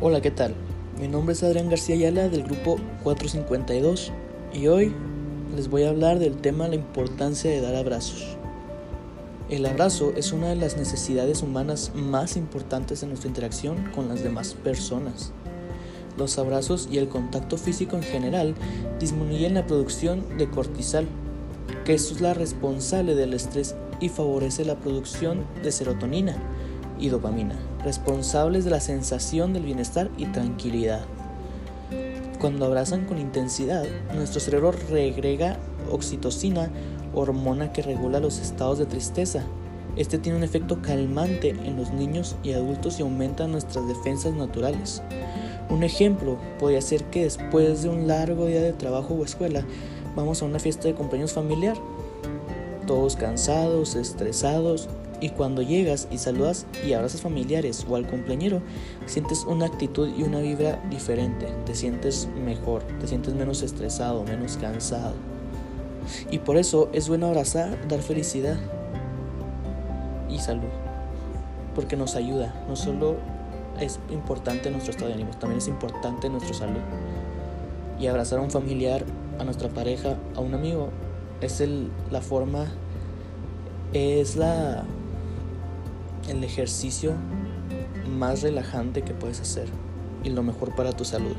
Hola, ¿qué tal? Mi nombre es Adrián García Ayala del grupo 452 y hoy les voy a hablar del tema la importancia de dar abrazos. El abrazo es una de las necesidades humanas más importantes en nuestra interacción con las demás personas. Los abrazos y el contacto físico en general disminuyen la producción de cortisol, que es la responsable del estrés y favorece la producción de serotonina y dopamina, responsables de la sensación del bienestar y tranquilidad. Cuando abrazan con intensidad, nuestro cerebro regrega oxitocina, hormona que regula los estados de tristeza. Este tiene un efecto calmante en los niños y adultos y aumenta nuestras defensas naturales. Un ejemplo podría ser que después de un largo día de trabajo o escuela, vamos a una fiesta de cumpleaños familiar. Todos cansados, estresados, y cuando llegas y saludas y abrazas familiares o al cumpleañero, sientes una actitud y una vibra diferente, te sientes mejor, te sientes menos estresado, menos cansado. Y por eso es bueno abrazar, dar felicidad y salud, porque nos ayuda, no solo es importante nuestro estado de ánimo, también es importante nuestra salud. Y abrazar a un familiar, a nuestra pareja, a un amigo, es el, la forma, es la el ejercicio más relajante que puedes hacer y lo mejor para tu salud.